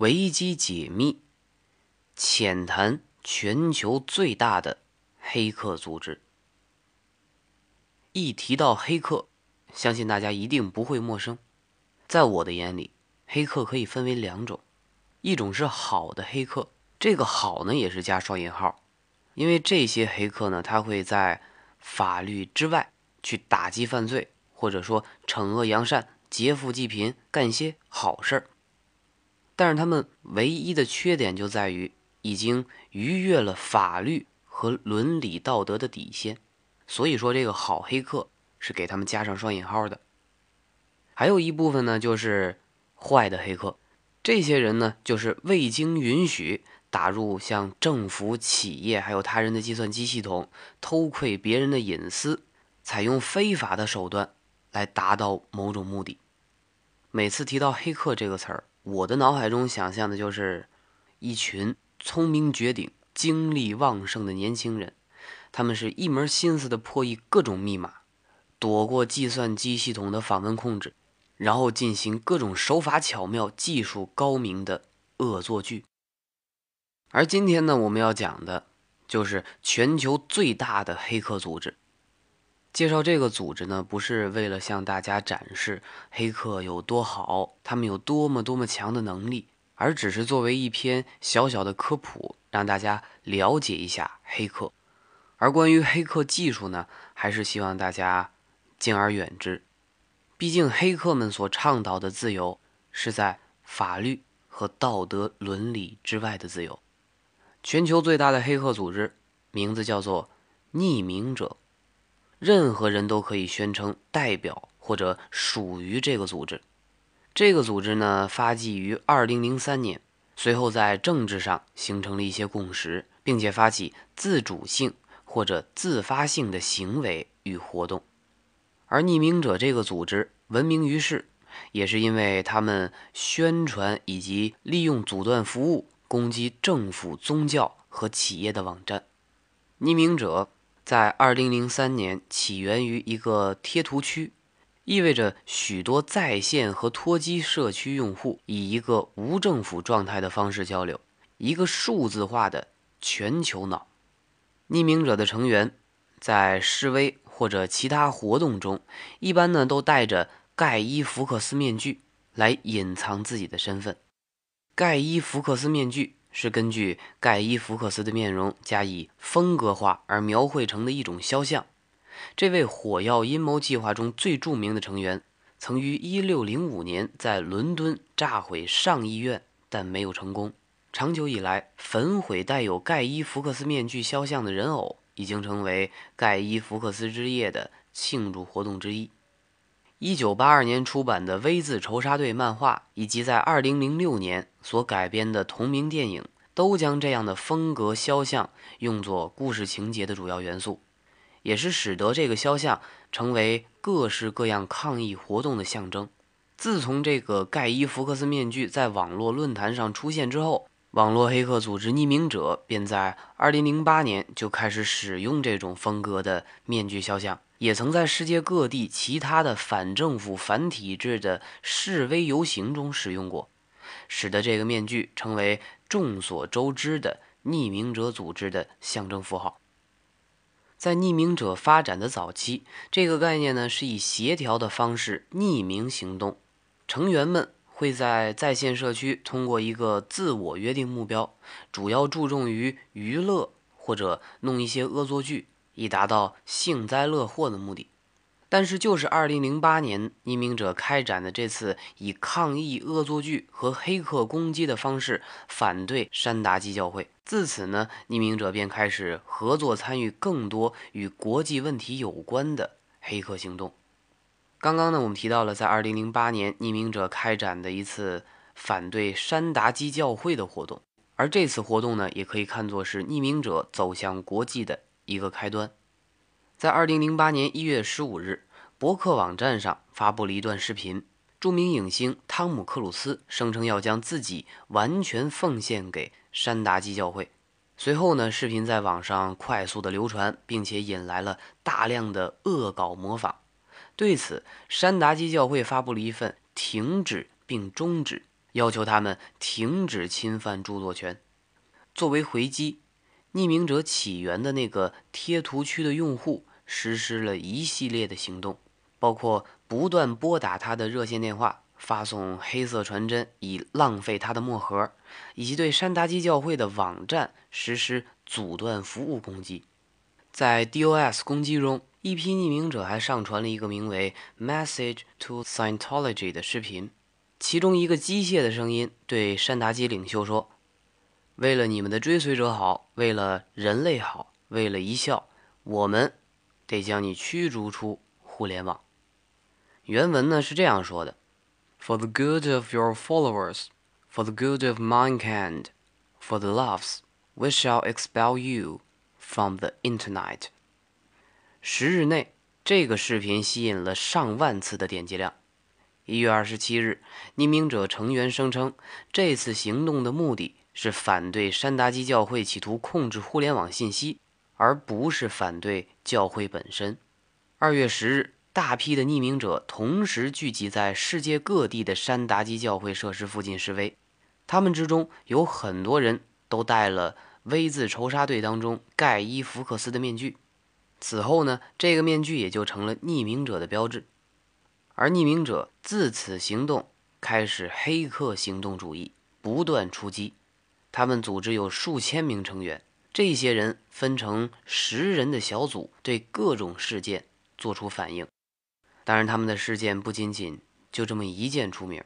维基解密，浅谈全球最大的黑客组织。一提到黑客，相信大家一定不会陌生。在我的眼里，黑客可以分为两种，一种是好的黑客，这个好呢也是加双引号，因为这些黑客呢，他会在法律之外去打击犯罪，或者说惩恶扬善、劫富济贫，干些好事儿。但是他们唯一的缺点就在于已经逾越了法律和伦理道德的底线。所以说，这个好黑客是给他们加上双引号的。还有一部分呢，就是坏的黑客。这些人呢，就是未经允许打入像政府、企业还有他人的计算机系统，偷窥别人的隐私，采用非法的手段来达到某种目的。每次提到黑客这个词儿，我的脑海中想象的就是一群聪明绝顶、精力旺盛的年轻人。他们是一门心思的破译各种密码，躲过计算机系统的访问控制，然后进行各种手法巧妙、技术高明的恶作剧。而今天呢，我们要讲的就是全球最大的黑客组织。介绍这个组织呢，不是为了向大家展示黑客有多好，他们有多么多么强的能力，而只是作为一篇小小的科普，让大家了解一下黑客。而关于黑客技术呢，还是希望大家敬而远之。毕竟黑客们所倡导的自由，是在法律和道德伦理之外的自由。全球最大的黑客组织名字叫做匿名者，任何人都可以宣称代表或者属于这个组织。这个组织呢，发迹于2003年，随后在政治上形成了一些共识，并且发起自主性。或者自发性的行为与活动，而匿名者这个组织闻名于世，也是因为他们宣传以及利用阻断服务攻击政府、宗教和企业的网站。匿名者在2003年起源于一个贴图区，意味着许多在线和脱机社区用户以一个无政府状态的方式交流，一个数字化的全球脑。匿名者的成员在示威或者其他活动中，一般呢都戴着盖伊·福克斯面具来隐藏自己的身份。盖伊·福克斯面具是根据盖伊·福克斯的面容加以风格化而描绘成的一种肖像。这位火药阴谋计划中最著名的成员，曾于1605年在伦敦炸毁上议院，但没有成功。长久以来，焚毁带有盖伊·福克斯面具肖像的人偶已经成为盖伊·福克斯之夜的庆祝活动之一。1982年出版的 V 字仇杀队漫画，以及在2006年所改编的同名电影，都将这样的风格肖像用作故事情节的主要元素，也是使得这个肖像成为各式各样抗议活动的象征。自从这个盖伊·福克斯面具在网络论坛上出现之后，网络黑客组织匿名者便在2008年就开始使用这种风格的面具肖像，也曾在世界各地其他的反政府、反体制的示威游行中使用过，使得这个面具成为众所周知的匿名者组织的象征符号。在匿名者发展的早期，这个概念呢是以协调的方式匿名行动，成员们。会在在线社区通过一个自我约定目标，主要注重于娱乐或者弄一些恶作剧，以达到幸灾乐祸的目的。但是，就是2008年匿名者开展的这次以抗议恶作剧和黑客攻击的方式反对山达基教会，自此呢，匿名者便开始合作参与更多与国际问题有关的黑客行动。刚刚呢，我们提到了在2008年匿名者开展的一次反对山达基教会的活动，而这次活动呢，也可以看作是匿名者走向国际的一个开端。在2008年1月15日，博客网站上发布了一段视频，著名影星汤姆·克鲁斯声称要将自己完全奉献给山达基教会。随后呢，视频在网上快速的流传，并且引来了大量的恶搞模仿。对此，山达基教会发布了一份停止并终止要求他们停止侵犯著作权。作为回击，匿名者起源的那个贴图区的用户实施了一系列的行动，包括不断拨打他的热线电话。发送黑色传真以浪费他的墨盒，以及对山达基教会的网站实施阻断服务攻击。在 DOS 攻击中，一批匿名者还上传了一个名为 “Message to Scientology” 的视频，其中一个机械的声音对山达基领袖说：“为了你们的追随者好，为了人类好，为了一笑，我们得将你驱逐出互联网。”原文呢是这样说的。For the good of your followers, for the good of mankind, for the loves, we shall expel you from the internet. 十日内，这个视频吸引了上万次的点击量。一月二十七日，匿名者成员声称，这次行动的目的是反对山达基教会企图控制互联网信息，而不是反对教会本身。二月十日。大批的匿名者同时聚集在世界各地的山达基教会设施附近示威，他们之中有很多人都戴了 V 字仇杀队当中盖伊·福克斯的面具。此后呢，这个面具也就成了匿名者的标志。而匿名者自此行动开始黑客行动主义，不断出击。他们组织有数千名成员，这些人分成十人的小组，对各种事件做出反应。当然，他们的事件不仅仅就这么一件出名，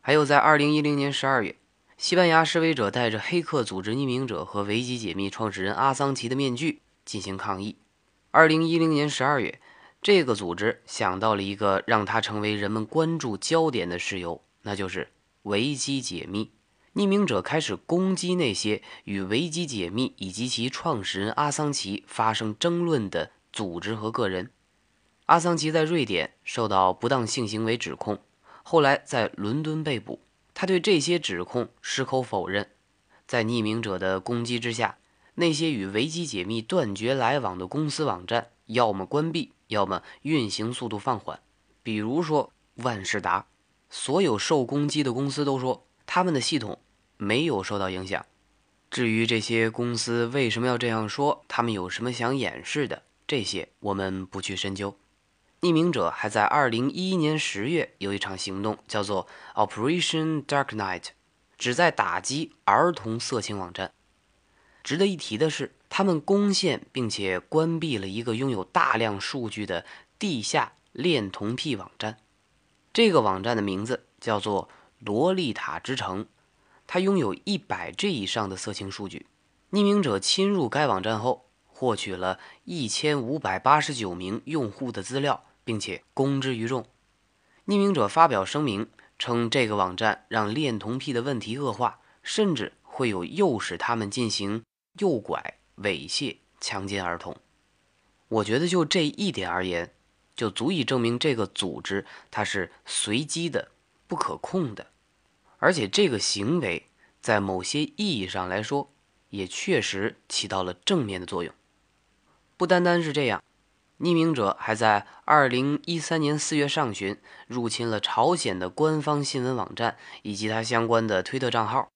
还有在2010年12月，西班牙示威者带着黑客组织匿名者和维基解密创始人阿桑奇的面具进行抗议。2010年12月，这个组织想到了一个让他成为人们关注焦点的事由，那就是维基解密。匿名者开始攻击那些与维基解密以及其创始人阿桑奇发生争论的组织和个人。阿桑奇在瑞典受到不当性行为指控，后来在伦敦被捕。他对这些指控矢口否认。在匿名者的攻击之下，那些与维基解密断绝来往的公司网站要么关闭，要么运行速度放缓。比如说万事达，所有受攻击的公司都说他们的系统没有受到影响。至于这些公司为什么要这样说，他们有什么想掩饰的，这些我们不去深究。匿名者还在2011年10月有一场行动，叫做 Operation Dark Knight，旨在打击儿童色情网站。值得一提的是，他们攻陷并且关闭了一个拥有大量数据的地下恋童癖网站。这个网站的名字叫做“洛丽塔之城”，它拥有一百 G 以上的色情数据。匿名者侵入该网站后，获取了一千五百八十九名用户的资料。并且公之于众。匿名者发表声明称，这个网站让恋童癖的问题恶化，甚至会有诱使他们进行诱拐、猥亵、强奸儿童。我觉得就这一点而言，就足以证明这个组织它是随机的、不可控的，而且这个行为在某些意义上来说，也确实起到了正面的作用。不单单是这样。匿名者还在2013年4月上旬入侵了朝鲜的官方新闻网站以及它相关的推特账号。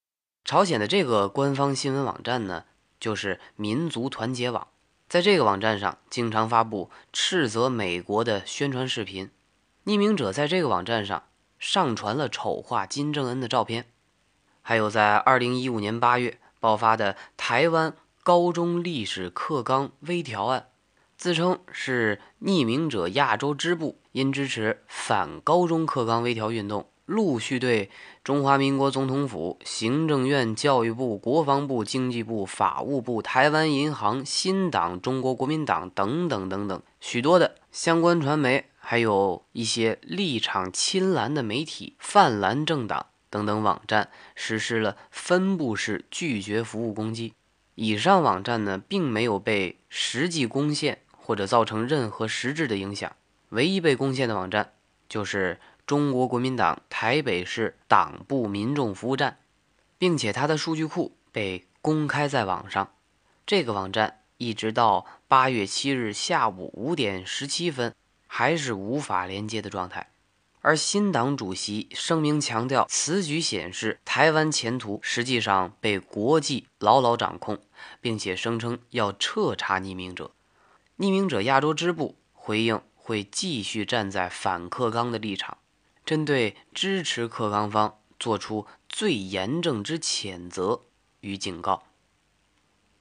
朝鲜的这个官方新闻网站呢，就是民族团结网。在这个网站上，经常发布斥责美国的宣传视频。匿名者在这个网站上上传了丑化金正恩的照片。还有在2015年8月爆发的台湾高中历史课纲微调案。自称是匿名者亚洲支部，因支持反高中课纲微调运动，陆续对中华民国总统府、行政院、教育部、国防部、经济部、法务部、台湾银行、新党、中国国民党等等等等许多的相关传媒，还有一些立场亲蓝的媒体、泛蓝政党等等网站，实施了分布式拒绝服务攻击。以上网站呢，并没有被实际攻陷。或者造成任何实质的影响。唯一被攻陷的网站就是中国国民党台北市党部民众服务站，并且它的数据库被公开在网上。这个网站一直到八月七日下午五点十七分还是无法连接的状态。而新党主席声明强调，此举显示台湾前途实际上被国际牢牢掌控，并且声称要彻查匿名者。匿名者亚洲支部回应会继续站在反克刚的立场，针对支持克刚方做出最严正之谴责与警告。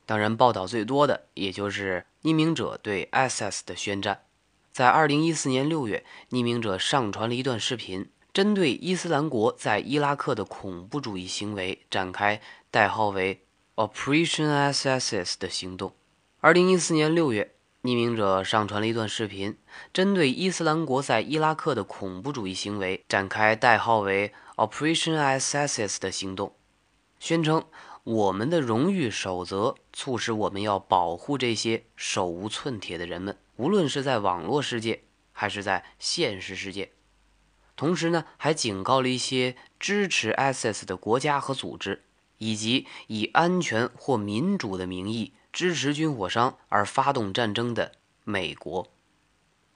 当然，报道最多的也就是匿名者对 SS 的宣战。在二零一四年六月，匿名者上传了一段视频，针对伊斯兰国在伊拉克的恐怖主义行为展开代号为 “Operation SSS” 的行动。二零一四年六月，匿名者上传了一段视频，针对伊斯兰国在伊拉克的恐怖主义行为展开代号为 “Operation SSS” 的行动，宣称我们的荣誉守则促使我们要保护这些手无寸铁的人们。无论是在网络世界还是在现实世界，同时呢，还警告了一些支持 ISIS 的国家和组织，以及以安全或民主的名义支持军火商而发动战争的美国。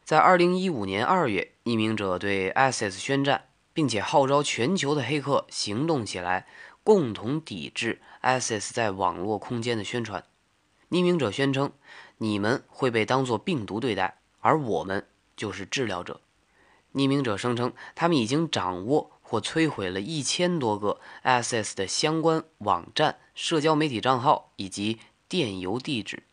在2015年2月，匿名者对 ISIS 宣战，并且号召全球的黑客行动起来，共同抵制 ISIS 在网络空间的宣传。匿名者宣称。你们会被当作病毒对待，而我们就是治疗者。匿名者声称，他们已经掌握或摧毁了一千多个 ISIS 的相关网站、社交媒体账号以及电邮地址。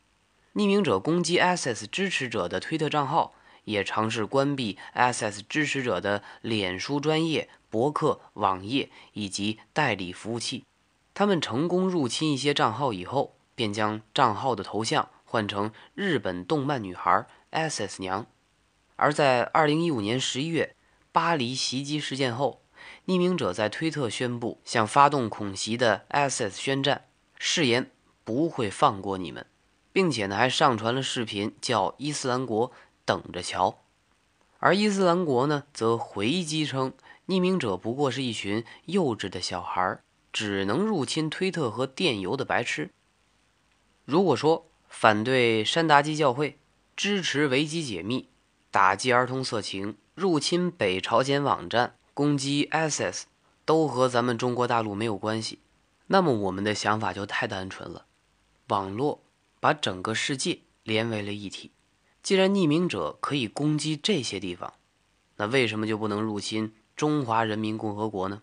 匿名者攻击 ISIS 支持者的推特账号，也尝试关闭 ISIS 支持者的脸书专业、博客、网页以及代理服务器。他们成功入侵一些账号以后，便将账号的头像。换成日本动漫女孩 SS 娘，而在二零一五年十一月巴黎袭击事件后，匿名者在推特宣布向发动恐袭的 SS 宣战，誓言不会放过你们，并且呢还上传了视频，叫伊斯兰国等着瞧。而伊斯兰国呢则回击称，匿名者不过是一群幼稚的小孩，只能入侵推特和电邮的白痴。如果说，反对山达基教会，支持维基解密，打击儿童色情，入侵北朝鲜网站，攻击 ISIS，都和咱们中国大陆没有关系。那么我们的想法就太单纯了。网络把整个世界连为了一体，既然匿名者可以攻击这些地方，那为什么就不能入侵中华人民共和国呢？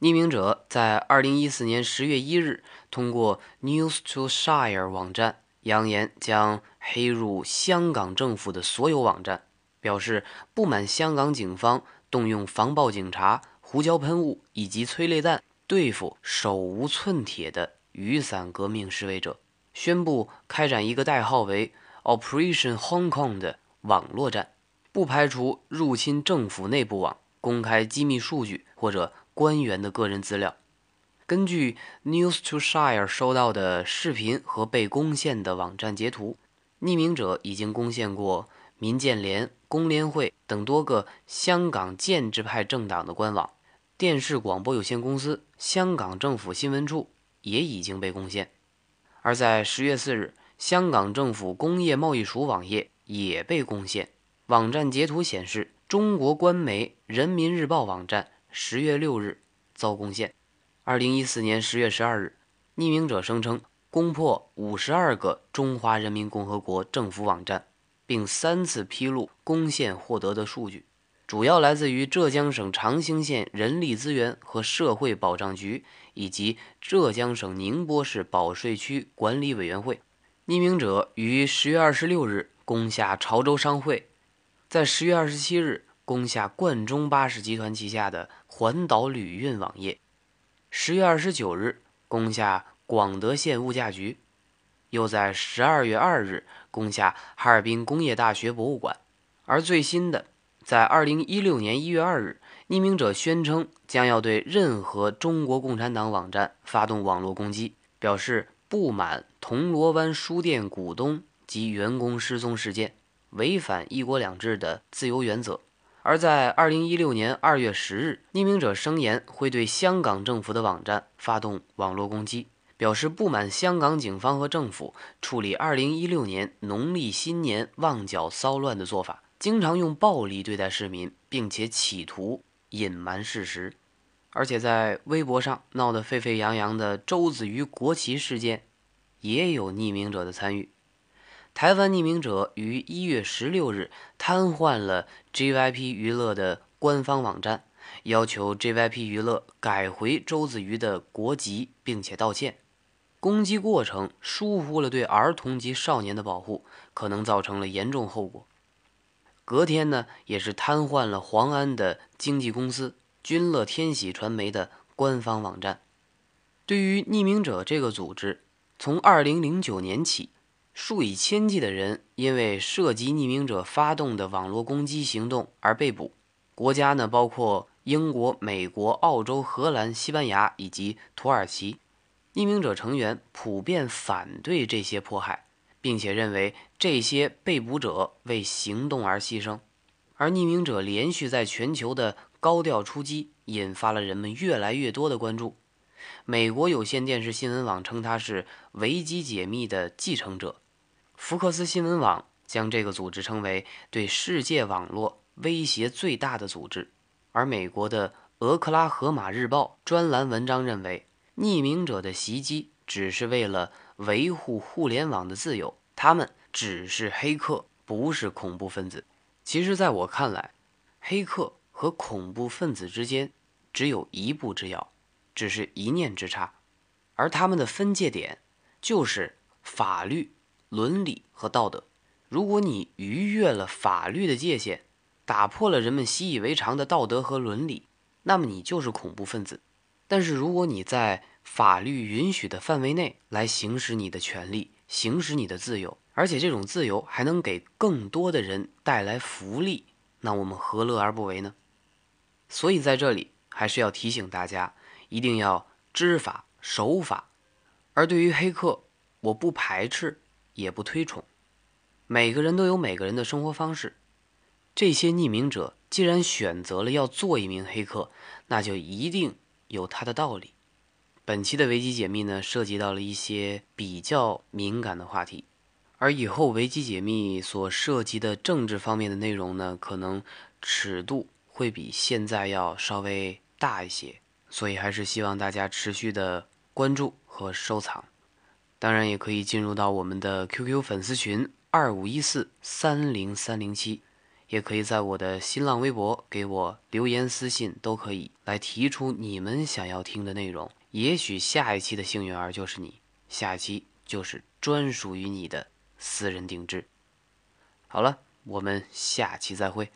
匿名者在二零一四年十月一日通过 News to Shire 网站扬言将黑入香港政府的所有网站，表示不满香港警方动用防暴警察、胡椒喷雾以及催泪弹对付手无寸铁的雨伞革命示威者，宣布开展一个代号为 Operation Hong Kong 的网络战，不排除入侵政府内部网、公开机密数据或者。官员的个人资料。根据 News to Shire 收到的视频和被攻陷的网站截图，匿名者已经攻陷过民建联、工联会等多个香港建制派政党的官网，电视广播有限公司、香港政府新闻处也已经被攻陷。而在十月四日，香港政府工业贸易署网页也被攻陷，网站截图显示，中国官媒《人民日报》网站。十月六日遭攻陷。二零一四年十月十二日，匿名者声称攻破五十二个中华人民共和国政府网站，并三次披露攻陷获得的数据，主要来自于浙江省长兴县人力资源和社会保障局以及浙江省宁波市保税区管理委员会。匿名者于十月二十六日攻下潮州商会，在十月二十七日。攻下冠中巴士集团旗下的环岛旅运网页，十月二十九日攻下广德县物价局，又在十二月二日攻下哈尔滨工业大学博物馆。而最新的，在二零一六年一月二日，匿名者宣称将要对任何中国共产党网站发动网络攻击，表示不满铜锣湾书店股东及员工失踪事件，违反“一国两制”的自由原则。而在二零一六年二月十日，匿名者声言会对香港政府的网站发动网络攻击，表示不满香港警方和政府处理二零一六年农历新年旺角骚乱的做法。经常用暴力对待市民，并且企图隐瞒事实。而且在微博上闹得沸沸扬扬的周子瑜国旗事件，也有匿名者的参与。台湾匿名者于一月十六日瘫痪了 JYP 娱乐的官方网站，要求 JYP 娱乐改回周子瑜的国籍，并且道歉。攻击过程疏忽了对儿童及少年的保护，可能造成了严重后果。隔天呢，也是瘫痪了黄安的经纪公司。君乐天喜传媒的官方网站，对于匿名者这个组织，从二零零九年起，数以千计的人因为涉及匿名者发动的网络攻击行动而被捕。国家呢，包括英国、美国、澳洲、荷兰、西班牙以及土耳其。匿名者成员普遍反对这些迫害，并且认为这些被捕者为行动而牺牲。而匿名者连续在全球的高调出击，引发了人们越来越多的关注。美国有线电视新闻网称他是维基解密的继承者，福克斯新闻网将这个组织称为对世界网络威胁最大的组织。而美国的俄克拉荷马日报专栏文章认为，匿名者的袭击只是为了维护互联网的自由，他们只是黑客，不是恐怖分子。其实，在我看来，黑客和恐怖分子之间只有一步之遥，只是一念之差，而他们的分界点就是法律、伦理和道德。如果你逾越了法律的界限，打破了人们习以为常的道德和伦理，那么你就是恐怖分子。但是，如果你在法律允许的范围内来行使你的权利，行使你的自由，而且这种自由还能给更多的人带来福利，那我们何乐而不为呢？所以在这里还是要提醒大家，一定要知法守法。而对于黑客，我不排斥，也不推崇。每个人都有每个人的生活方式。这些匿名者既然选择了要做一名黑客，那就一定有他的道理。本期的维基解密呢，涉及到了一些比较敏感的话题，而以后维基解密所涉及的政治方面的内容呢，可能尺度会比现在要稍微大一些，所以还是希望大家持续的关注和收藏。当然，也可以进入到我们的 QQ 粉丝群二五一四三零三零七，也可以在我的新浪微博给我留言私信，都可以来提出你们想要听的内容。也许下一期的幸运儿就是你，下期就是专属于你的私人定制。好了，我们下期再会。